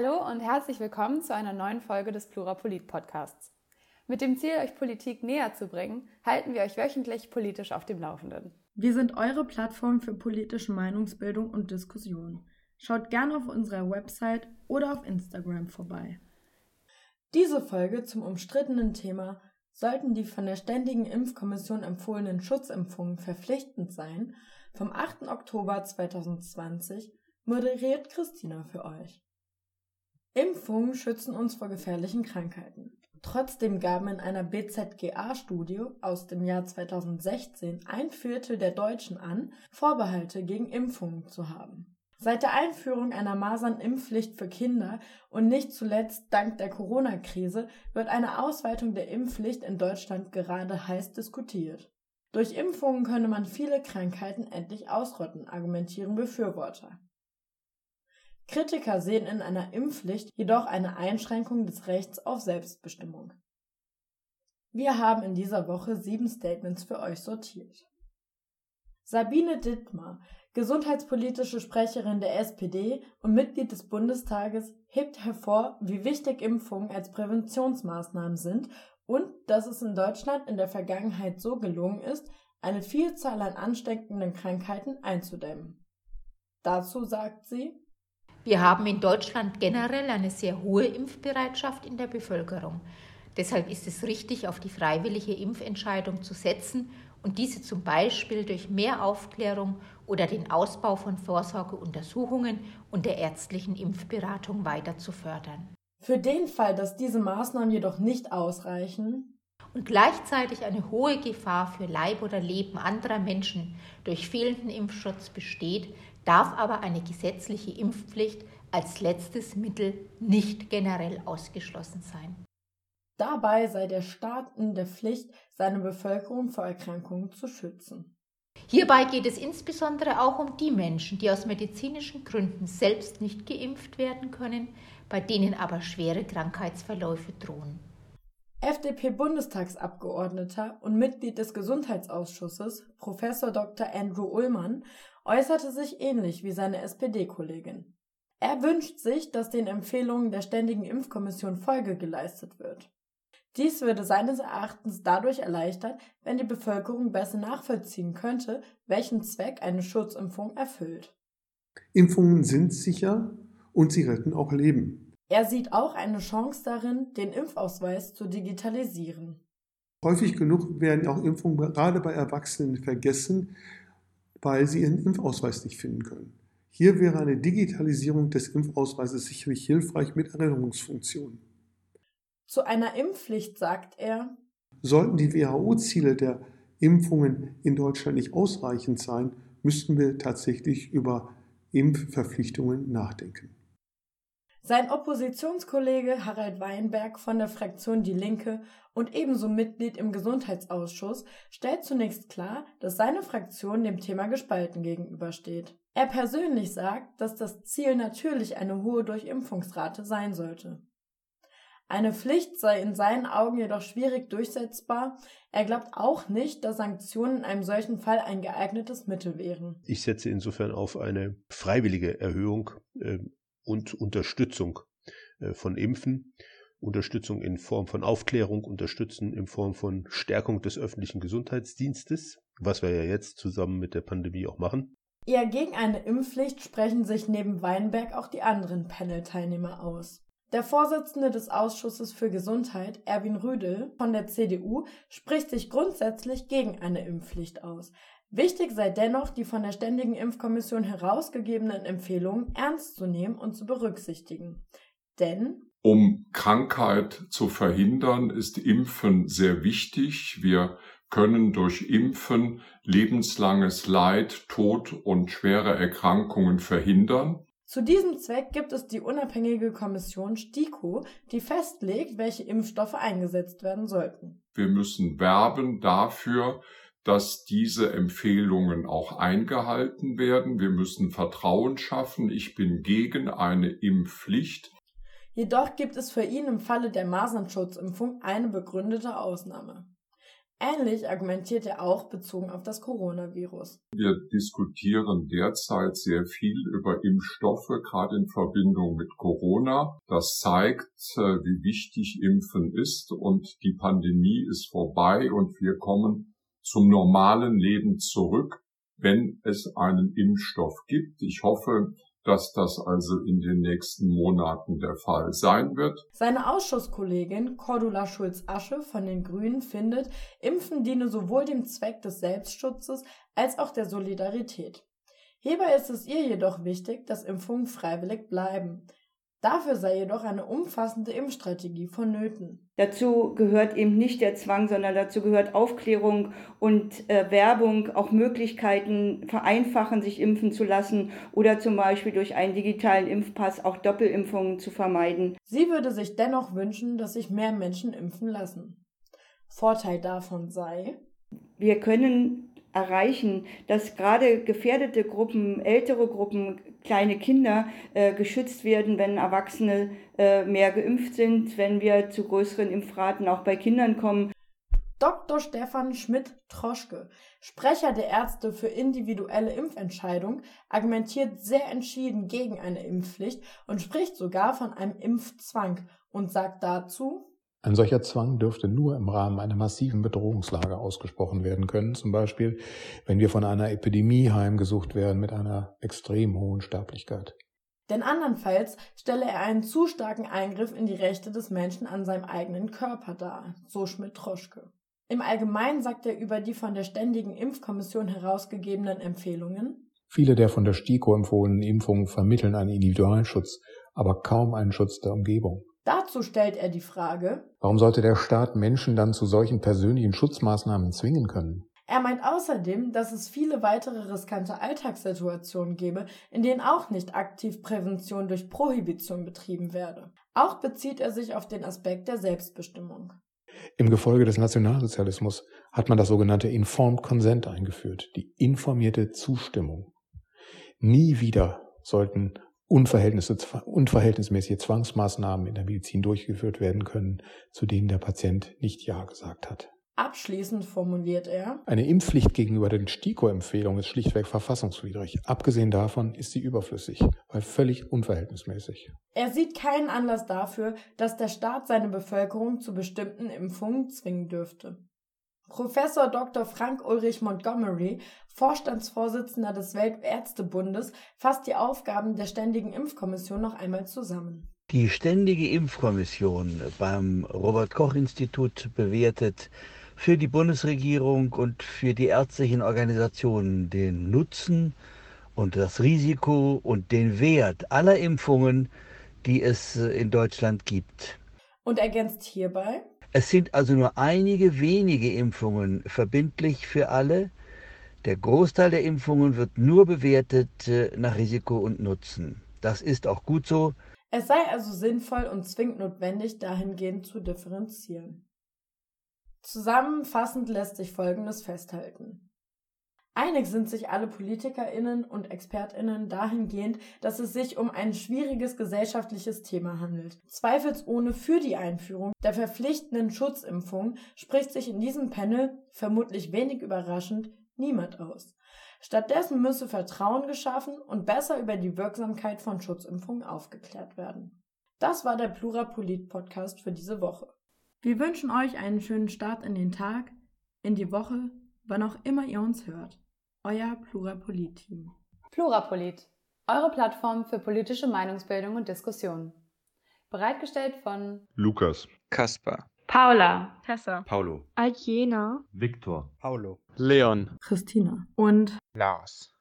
Hallo und herzlich willkommen zu einer neuen Folge des Plurapolit Podcasts. Mit dem Ziel, euch Politik näher zu bringen, halten wir euch wöchentlich politisch auf dem Laufenden. Wir sind eure Plattform für politische Meinungsbildung und Diskussion. Schaut gerne auf unserer Website oder auf Instagram vorbei. Diese Folge zum umstrittenen Thema sollten die von der Ständigen Impfkommission empfohlenen Schutzimpfungen verpflichtend sein, vom 8. Oktober 2020 moderiert Christina für euch. Impfungen schützen uns vor gefährlichen Krankheiten. Trotzdem gaben in einer BZGA-Studie aus dem Jahr 2016 ein Viertel der Deutschen an, Vorbehalte gegen Impfungen zu haben. Seit der Einführung einer Masernimpfpflicht für Kinder und nicht zuletzt dank der Corona-Krise wird eine Ausweitung der Impfpflicht in Deutschland gerade heiß diskutiert. Durch Impfungen könne man viele Krankheiten endlich ausrotten, argumentieren Befürworter. Kritiker sehen in einer Impfpflicht jedoch eine Einschränkung des Rechts auf Selbstbestimmung. Wir haben in dieser Woche sieben Statements für euch sortiert. Sabine Dittmar, gesundheitspolitische Sprecherin der SPD und Mitglied des Bundestages, hebt hervor, wie wichtig Impfungen als Präventionsmaßnahmen sind und dass es in Deutschland in der Vergangenheit so gelungen ist, eine Vielzahl an ansteckenden Krankheiten einzudämmen. Dazu sagt sie, wir haben in Deutschland generell eine sehr hohe Impfbereitschaft in der Bevölkerung. Deshalb ist es richtig, auf die freiwillige Impfentscheidung zu setzen und diese zum Beispiel durch mehr Aufklärung oder den Ausbau von Vorsorgeuntersuchungen und der ärztlichen Impfberatung weiter zu fördern. Für den Fall, dass diese Maßnahmen jedoch nicht ausreichen und gleichzeitig eine hohe Gefahr für Leib oder Leben anderer Menschen durch fehlenden Impfschutz besteht, darf aber eine gesetzliche Impfpflicht als letztes Mittel nicht generell ausgeschlossen sein. Dabei sei der Staat in der Pflicht, seine Bevölkerung vor Erkrankungen zu schützen. Hierbei geht es insbesondere auch um die Menschen, die aus medizinischen Gründen selbst nicht geimpft werden können, bei denen aber schwere Krankheitsverläufe drohen. FDP-Bundestagsabgeordneter und Mitglied des Gesundheitsausschusses, Prof. Dr. Andrew Ullmann, äußerte sich ähnlich wie seine SPD-Kollegin. Er wünscht sich, dass den Empfehlungen der Ständigen Impfkommission Folge geleistet wird. Dies würde seines Erachtens dadurch erleichtert, wenn die Bevölkerung besser nachvollziehen könnte, welchen Zweck eine Schutzimpfung erfüllt. Impfungen sind sicher und sie retten auch Leben. Er sieht auch eine Chance darin, den Impfausweis zu digitalisieren. Häufig genug werden auch Impfungen gerade bei Erwachsenen vergessen, weil sie ihren Impfausweis nicht finden können. Hier wäre eine Digitalisierung des Impfausweises sicherlich hilfreich mit Erinnerungsfunktionen. Zu einer Impfpflicht sagt er, sollten die WHO-Ziele der Impfungen in Deutschland nicht ausreichend sein, müssten wir tatsächlich über Impfverpflichtungen nachdenken. Sein Oppositionskollege Harald Weinberg von der Fraktion Die Linke und ebenso Mitglied im Gesundheitsausschuss stellt zunächst klar, dass seine Fraktion dem Thema gespalten gegenübersteht. Er persönlich sagt, dass das Ziel natürlich eine hohe Durchimpfungsrate sein sollte. Eine Pflicht sei in seinen Augen jedoch schwierig durchsetzbar. Er glaubt auch nicht, dass Sanktionen in einem solchen Fall ein geeignetes Mittel wären. Ich setze insofern auf eine freiwillige Erhöhung äh, und Unterstützung äh, von Impfen, Unterstützung in Form von Aufklärung, Unterstützen in Form von Stärkung des öffentlichen Gesundheitsdienstes, was wir ja jetzt zusammen mit der Pandemie auch machen. Eher gegen eine Impfpflicht sprechen sich neben Weinberg auch die anderen Panel-Teilnehmer aus. Der Vorsitzende des Ausschusses für Gesundheit, Erwin Rüdel von der CDU, spricht sich grundsätzlich gegen eine Impfpflicht aus. Wichtig sei dennoch, die von der Ständigen Impfkommission herausgegebenen Empfehlungen ernst zu nehmen und zu berücksichtigen. Denn um Krankheit zu verhindern, ist Impfen sehr wichtig. Wir können durch Impfen lebenslanges Leid, Tod und schwere Erkrankungen verhindern. Zu diesem Zweck gibt es die unabhängige Kommission STIKO, die festlegt, welche Impfstoffe eingesetzt werden sollten. Wir müssen werben dafür, dass diese Empfehlungen auch eingehalten werden. Wir müssen Vertrauen schaffen. Ich bin gegen eine Impfpflicht. Jedoch gibt es für ihn im Falle der Masernschutzimpfung eine begründete Ausnahme. Ähnlich argumentiert er auch bezogen auf das Coronavirus. Wir diskutieren derzeit sehr viel über Impfstoffe, gerade in Verbindung mit Corona. Das zeigt, äh, wie wichtig Impfen ist und die Pandemie ist vorbei und wir kommen zum normalen Leben zurück, wenn es einen Impfstoff gibt. Ich hoffe, dass das also in den nächsten Monaten der Fall sein wird. Seine Ausschusskollegin Cordula Schulz-Asche von den Grünen findet, Impfen diene sowohl dem Zweck des Selbstschutzes als auch der Solidarität. Hierbei ist es ihr jedoch wichtig, dass Impfungen freiwillig bleiben. Dafür sei jedoch eine umfassende Impfstrategie vonnöten. Dazu gehört eben nicht der Zwang, sondern dazu gehört Aufklärung und äh, Werbung, auch Möglichkeiten vereinfachen, sich impfen zu lassen oder zum Beispiel durch einen digitalen Impfpass auch Doppelimpfungen zu vermeiden. Sie würde sich dennoch wünschen, dass sich mehr Menschen impfen lassen. Vorteil davon sei, wir können erreichen, dass gerade gefährdete Gruppen, ältere Gruppen, kleine Kinder äh, geschützt werden, wenn Erwachsene äh, mehr geimpft sind, wenn wir zu größeren Impfraten auch bei Kindern kommen. Dr. Stefan Schmidt-Troschke, Sprecher der Ärzte für individuelle Impfentscheidung, argumentiert sehr entschieden gegen eine Impfpflicht und spricht sogar von einem Impfzwang und sagt dazu, ein solcher Zwang dürfte nur im Rahmen einer massiven Bedrohungslage ausgesprochen werden können, zum Beispiel wenn wir von einer Epidemie heimgesucht werden mit einer extrem hohen Sterblichkeit. Denn andernfalls stelle er einen zu starken Eingriff in die Rechte des Menschen an seinem eigenen Körper dar, so Schmidt-Troschke. Im Allgemeinen sagt er über die von der Ständigen Impfkommission herausgegebenen Empfehlungen, Viele der von der STIKO empfohlenen Impfungen vermitteln einen Individualschutz, aber kaum einen Schutz der Umgebung. Dazu stellt er die Frage, warum sollte der Staat Menschen dann zu solchen persönlichen Schutzmaßnahmen zwingen können? Er meint außerdem, dass es viele weitere riskante Alltagssituationen gebe, in denen auch nicht aktiv Prävention durch Prohibition betrieben werde. Auch bezieht er sich auf den Aspekt der Selbstbestimmung. Im Gefolge des Nationalsozialismus hat man das sogenannte Informed Consent eingeführt, die informierte Zustimmung. Nie wieder sollten unverhältnismäßige Zwangsmaßnahmen in der Medizin durchgeführt werden können, zu denen der Patient nicht Ja gesagt hat. Abschließend formuliert er, eine Impfpflicht gegenüber den STIKO-Empfehlungen ist schlichtweg verfassungswidrig. Abgesehen davon ist sie überflüssig, weil völlig unverhältnismäßig. Er sieht keinen Anlass dafür, dass der Staat seine Bevölkerung zu bestimmten Impfungen zwingen dürfte. Professor Dr. Frank Ulrich Montgomery, Vorstandsvorsitzender des Weltärztebundes, fasst die Aufgaben der Ständigen Impfkommission noch einmal zusammen. Die Ständige Impfkommission beim Robert Koch Institut bewertet für die Bundesregierung und für die ärztlichen Organisationen den Nutzen und das Risiko und den Wert aller Impfungen, die es in Deutschland gibt. Und ergänzt hierbei, es sind also nur einige wenige Impfungen verbindlich für alle. Der Großteil der Impfungen wird nur bewertet äh, nach Risiko und Nutzen. Das ist auch gut so. Es sei also sinnvoll und zwingend notwendig, dahingehend zu differenzieren. Zusammenfassend lässt sich Folgendes festhalten. Einig sind sich alle PolitikerInnen und ExpertInnen dahingehend, dass es sich um ein schwieriges gesellschaftliches Thema handelt. Zweifelsohne für die Einführung der verpflichtenden Schutzimpfung spricht sich in diesem Panel, vermutlich wenig überraschend, niemand aus. Stattdessen müsse Vertrauen geschaffen und besser über die Wirksamkeit von Schutzimpfungen aufgeklärt werden. Das war der Plurapolit-Podcast für diese Woche. Wir wünschen euch einen schönen Start in den Tag, in die Woche, wann auch immer ihr uns hört. Euer Plurapolit-Team. Plurapolit, eure Plattform für politische Meinungsbildung und Diskussion. Bereitgestellt von Lukas, Kaspar, Paula, Tessa, Paulo, Aljena, Viktor, Paulo, Leon, Christina. Und Lars.